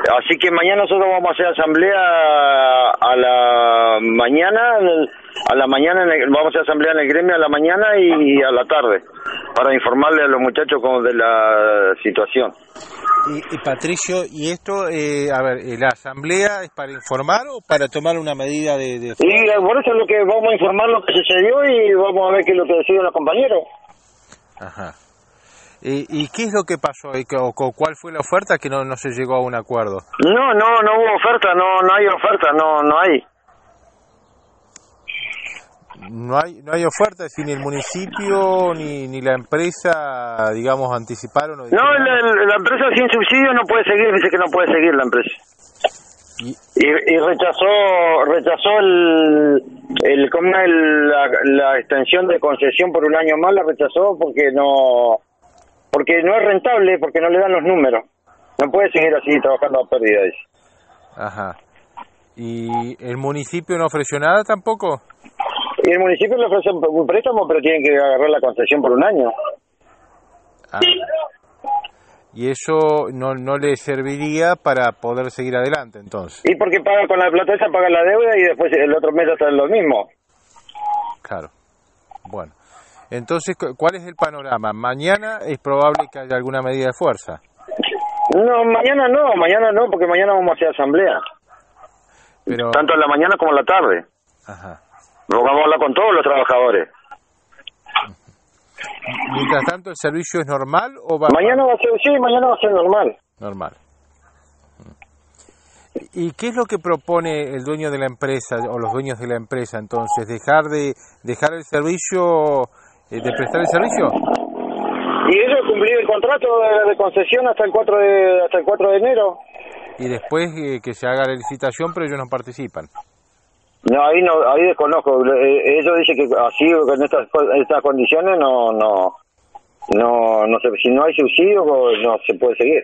Así que mañana nosotros vamos a hacer asamblea a la mañana, a la mañana en el- vamos a hacer asamblea en el gremio a la mañana y a la tarde para informarle a los muchachos como de la situación. Y, y Patricio, ¿y esto, eh, a ver, eh, la asamblea es para informar o para tomar una medida de... de... Y eh, por eso es lo que vamos a informar lo que sucedió y vamos a ver qué es lo que deciden los compañeros. Ajá. ¿Y, y qué es lo que pasó? ¿Y co- ¿Cuál fue la oferta que no, no se llegó a un acuerdo? No, no, no hubo oferta, no, no hay oferta, no, no hay. No hay, no hay oferta, es decir, ni el municipio ni, ni la empresa, digamos, anticiparon o No, la, la empresa sin subsidio no puede seguir, dice que no puede seguir la empresa. y, Y, y rechazó rechazó el, el, ¿cómo es el- la, la extensión de concesión por un año más, la rechazó porque no porque no es rentable, porque no le dan los números. No puede seguir así trabajando a pérdida, dice. Ajá. ¿Y el municipio no ofreció nada tampoco? Y el municipio le ofrece un préstamo, pero tienen que agarrar la concesión por un año. Ah. Y eso no, no le serviría para poder seguir adelante, entonces. Y porque paga con la plata esa, paga la deuda y después el otro mes está lo mismo. Claro. Bueno. Entonces, cu- ¿cuál es el panorama? Mañana es probable que haya alguna medida de fuerza. No, mañana no, mañana no, porque mañana vamos a hacer asamblea. Pero, Tanto en la mañana como en la tarde. ajá. Vamos a hablar con todos los trabajadores. Mientras tanto, ¿el servicio es normal o va Mañana va a ser, sí, mañana va a ser normal. normal? ¿Y qué es lo que propone el dueño de la empresa o los dueños de la empresa entonces? ¿Dejar de dejar el servicio, eh, de prestar el servicio? Y ellos cumplir el contrato de, de concesión hasta el 4 de hasta el 4 de enero. Y después eh, que se haga la licitación, pero ellos no participan. No, ahí no, ahí desconozco. Eh, Ellos dicen que así, con estas, estas condiciones, no, no, no, no sé, si no hay subsidio, pues no se puede seguir.